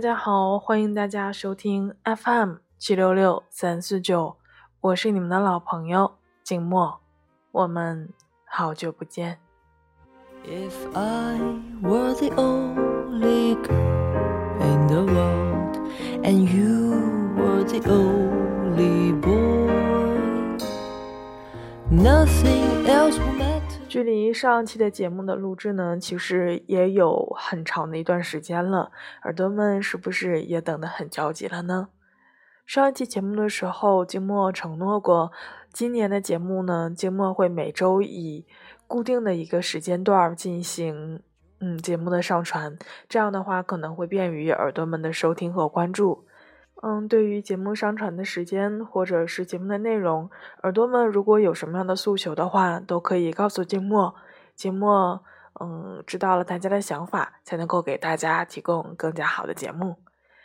家好，欢迎大家收听 FM 七六六三四九，我是你们的老朋友静默，我们好久不见。If I were the only girl in the world and you were the only boy, nothing else would matter. 距离上期的节目的录制呢，其实也有很长的一段时间了，耳朵们是不是也等得很焦急了呢？上一期节目的时候，静默承诺过，今年的节目呢，静默会每周以固定的一个时间段进行嗯节目的上传，这样的话可能会便于耳朵们的收听和关注。嗯，对于节目上传的时间或者是节目的内容，耳朵们如果有什么样的诉求的话，都可以告诉静默。静默，嗯，知道了大家的想法，才能够给大家提供更加好的节目。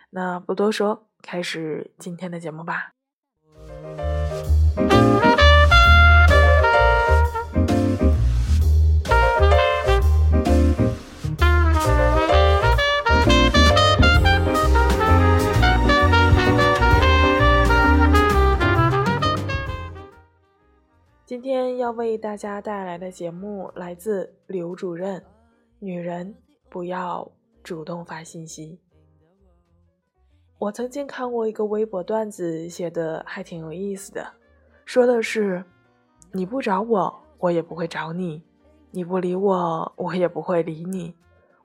那不多说，开始今天的节目吧。今天要为大家带来的节目来自刘主任。女人不要主动发信息。我曾经看过一个微博段子，写的还挺有意思的，说的是：你不找我，我也不会找你；你不理我，我也不会理你。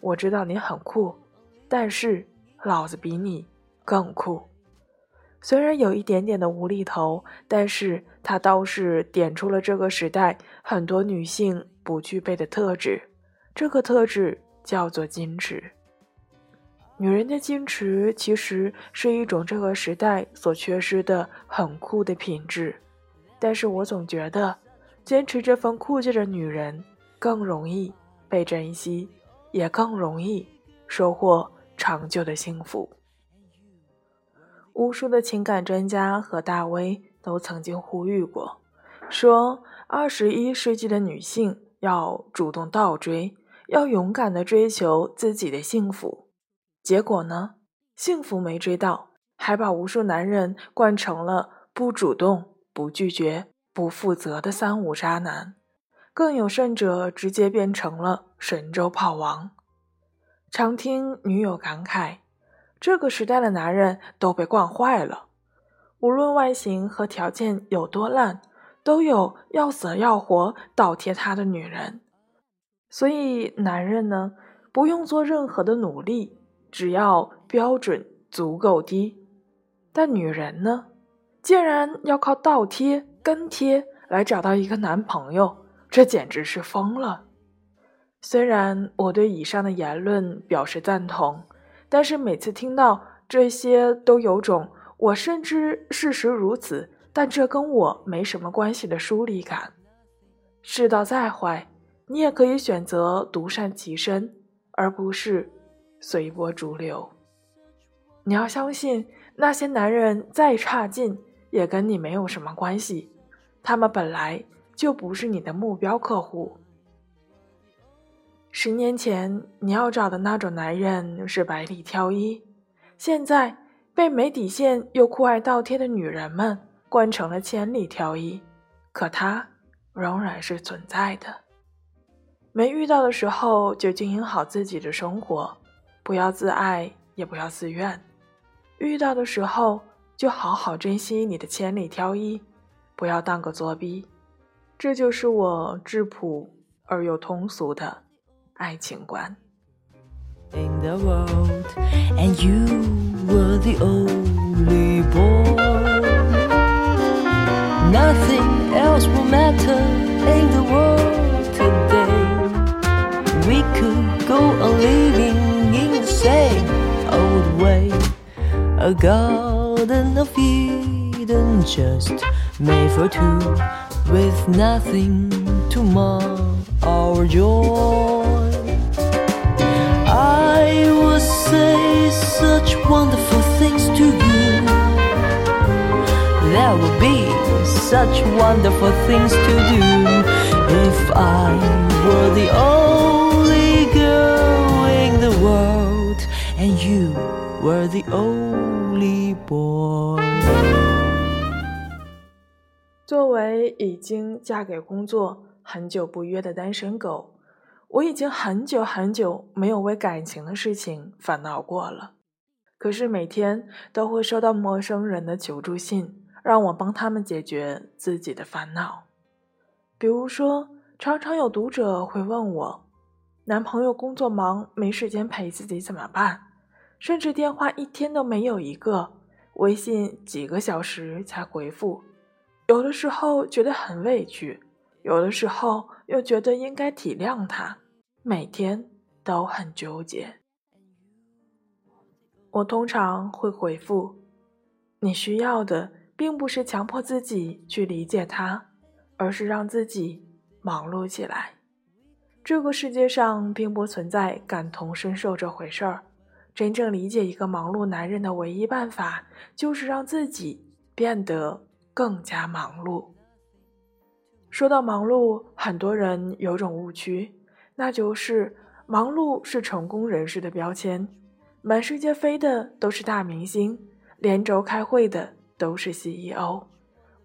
我知道你很酷，但是老子比你更酷。虽然有一点点的无厘头，但是它倒是点出了这个时代很多女性不具备的特质。这个特质叫做矜持。女人的矜持其实是一种这个时代所缺失的很酷的品质。但是我总觉得，坚持这份酷劲的女人更容易被珍惜，也更容易收获长久的幸福。无数的情感专家和大 V 都曾经呼吁过，说二十一世纪的女性要主动倒追，要勇敢的追求自己的幸福。结果呢，幸福没追到，还把无数男人惯成了不主动、不拒绝、不负责的三无渣男，更有甚者，直接变成了神州炮王。常听女友感慨。这个时代的男人都被惯坏了，无论外形和条件有多烂，都有要死要活倒贴他的女人。所以男人呢，不用做任何的努力，只要标准足够低。但女人呢，竟然要靠倒贴跟贴来找到一个男朋友，这简直是疯了。虽然我对以上的言论表示赞同。但是每次听到这些，都有种我深知事实如此，但这跟我没什么关系的疏离感。世道再坏，你也可以选择独善其身，而不是随波逐流。你要相信，那些男人再差劲，也跟你没有什么关系，他们本来就不是你的目标客户。十年前你要找的那种男人是百里挑一，现在被没底线又酷爱倒贴的女人们惯成了千里挑一，可他仍然是存在的。没遇到的时候就经营好自己的生活，不要自爱也不要自怨；遇到的时候就好好珍惜你的千里挑一，不要当个作逼。这就是我质朴而又通俗的。爱情观。In the world, and you were the only boy. Nothing else will matter in the world today. We could go on living in the same old way. A garden of Eden just made for two, with nothing to mar our joy. say such wonderful things to you. There will be such wonderful things to do if I were the only girl in the world and you were the only boy。作为已经嫁给工作很久不约的单身狗， 我已经很久很久没有为感情的事情烦恼过了。可是每天都会收到陌生人的求助信，让我帮他们解决自己的烦恼。比如说，常常有读者会问我，男朋友工作忙，没时间陪自己怎么办？甚至电话一天都没有一个，微信几个小时才回复。有的时候觉得很委屈，有的时候又觉得应该体谅他，每天都很纠结。我通常会回复：“你需要的并不是强迫自己去理解他。”而是让自己忙碌起来。这个世界上并不存在感同身受这回事儿。真正理解一个忙碌男人的唯一办法，就是让自己变得更加忙碌。说到忙碌，很多人有种误区，那就是忙碌是成功人士的标签。满世界飞的都是大明星，连轴开会的都是 CEO。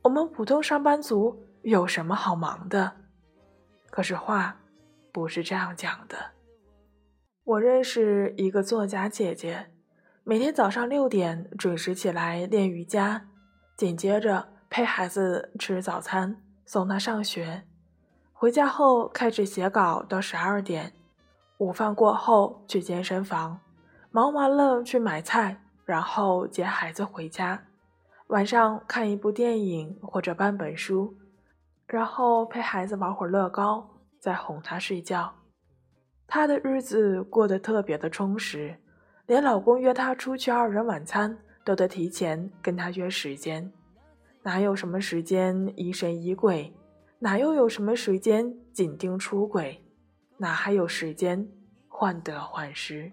我们普通上班族。有什么好忙的？可是话不是这样讲的。我认识一个作家姐姐，每天早上六点准时起来练瑜伽，紧接着陪孩子吃早餐，送他上学，回家后开始写稿到十二点，午饭过后去健身房，忙完了去买菜，然后接孩子回家，晚上看一部电影或者搬本书。然后陪孩子玩会儿乐高，再哄他睡觉。她的日子过得特别的充实，连老公约她出去二人晚餐都得提前跟她约时间。哪有什么时间疑神疑鬼？哪又有什么时间紧盯出轨？哪还有时间患得患失？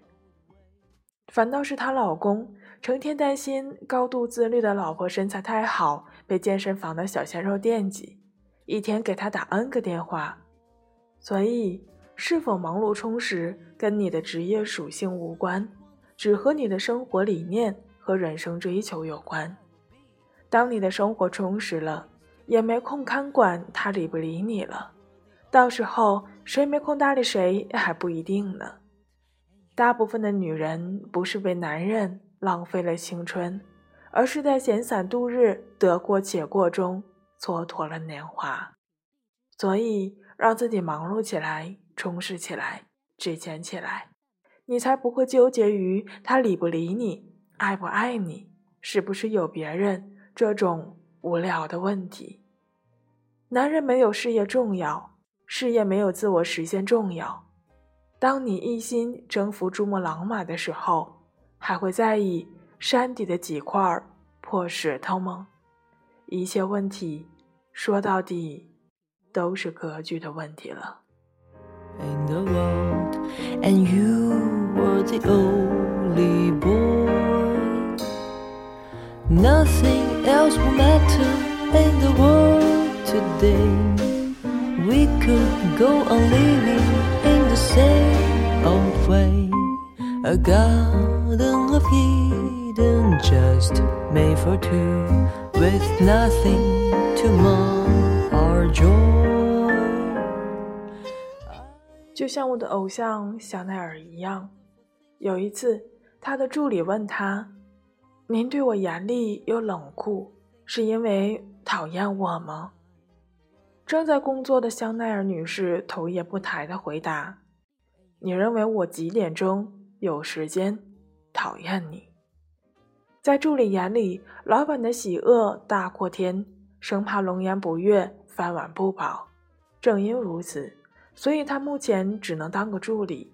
反倒是她老公成天担心高度自律的老婆身材太好，被健身房的小鲜肉惦记。一天给他打 N 个电话，所以是否忙碌充实跟你的职业属性无关，只和你的生活理念和人生追求有关。当你的生活充实了，也没空看管他理不理你了，到时候谁没空搭理谁还不一定呢。大部分的女人不是被男人浪费了青春，而是在闲散度日、得过且过中。蹉跎了年华，所以让自己忙碌起来，充实起来，值钱起来，你才不会纠结于他理不理你，爱不爱你，是不是有别人这种无聊的问题。男人没有事业重要，事业没有自我实现重要。当你一心征服珠穆朗玛的时候，还会在意山底的几块破石头吗？一切问题。说到底，都是格局的问题了。Else we met in the world today. We could go on living in the same old way. A garden of eden just made for two with nothing tomorrow but our joy. 就像我的偶像香奈儿一样有一次她的助理问她您对我严厉又冷酷，是因为讨厌我吗？”正在工作的香奈儿女士头也不抬地回答：“你认为我几点钟有时间讨厌你？”在助理眼里，老板的喜恶大过天。生怕龙颜不悦，饭碗不保。正因如此，所以他目前只能当个助理。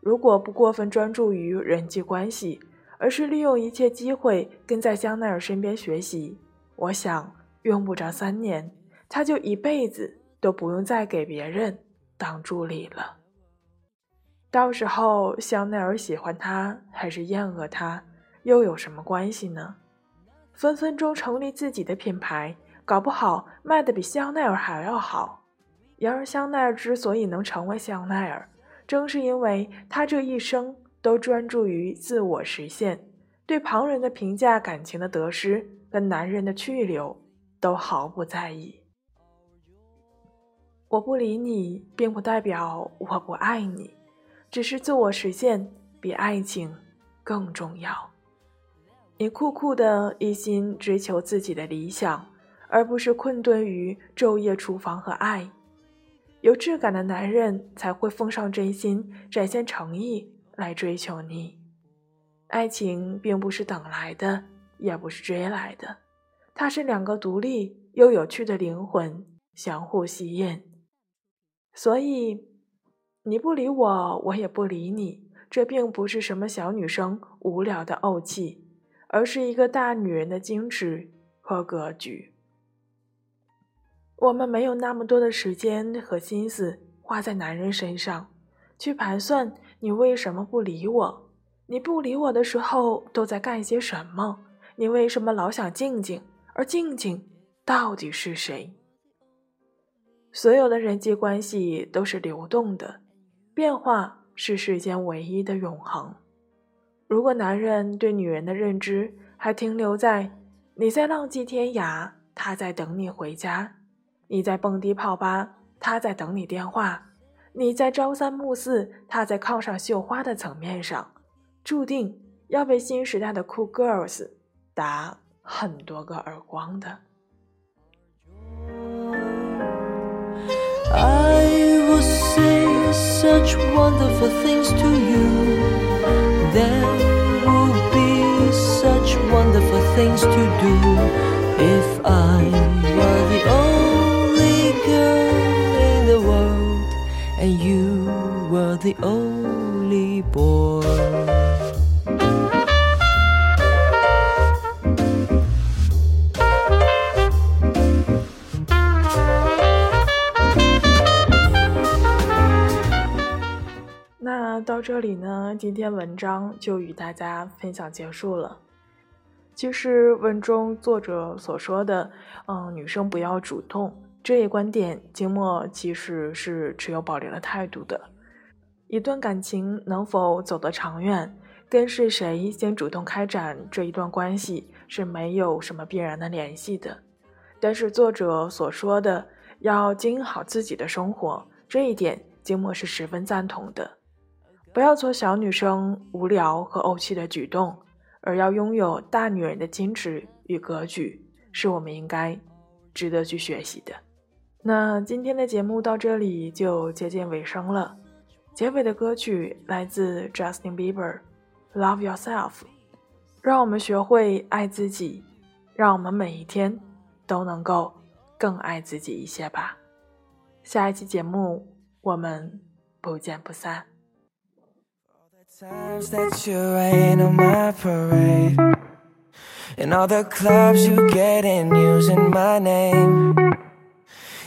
如果不过分专注于人际关系，而是利用一切机会跟在香奈儿身边学习，我想用不着三年，他就一辈子都不用再给别人当助理了。到时候，香奈儿喜欢他还是厌恶他，又有什么关系呢？分分钟成立自己的品牌。搞不好卖的比香奈儿还要好。然而，香奈儿之所以能成为香奈儿，正是因为他这一生都专注于自我实现，对旁人的评价、感情的得失跟男人的去留都毫不在意。我不理你，并不代表我不爱你，只是自我实现比爱情更重要。你酷酷的一心追求自己的理想，而不是困顿于昼夜厨房和爱。有质感的男人才会奉上真心，展现诚意来追求你。爱情并不是等来的，也不是追来的，它是两个独立又有趣的灵魂相互吸引。所以，你不理我，我也不理你，这并不是什么小女生无聊的怄气，而是一个大女人的矜持和格局。我们没有那么多的时间和心思花在男人身上，去盘算你为什么不理我。你不理我的时候都在干些什么？你为什么老想静静？而静静到底是谁？所有的人际关系都是流动的，变化是世间唯一的永恒。如果男人对女人的认知还停留在你在浪迹天涯，他在等你回家；你在蹦迪泡吧，他在等你电话；你在朝三暮四，他在炕上绣花的层面上。注定要被新时代的酷 girls 打很多个耳光的。I will say such wonderful things to you. There will be such wonderful things to do if I only boy. 到这里呢，今天文章就与大家分享结束了。其实文中作者所说的“嗯，女生不要主动”这一观点，金墨其实是持有保留的态度的。一段感情能否走得长远，跟是谁先主动开展这一段关系是没有什么必然的联系的。但是作者所说的要经营好自己的生活，这一点金墨是十分赞同的。不要做小女生无聊和怄气的举动，而要拥有大女人的矜持与格局，是我们应该值得去学习的。那今天的节目到这里就接近尾声了，结尾的歌曲来自 Justin Bieber，《Love Yourself》，让我们学会爱自己，让我们每一天都能够更爱自己一些吧。下一期节目我们不见不散。Times that you rain on my parade And all the clubs you get in using my name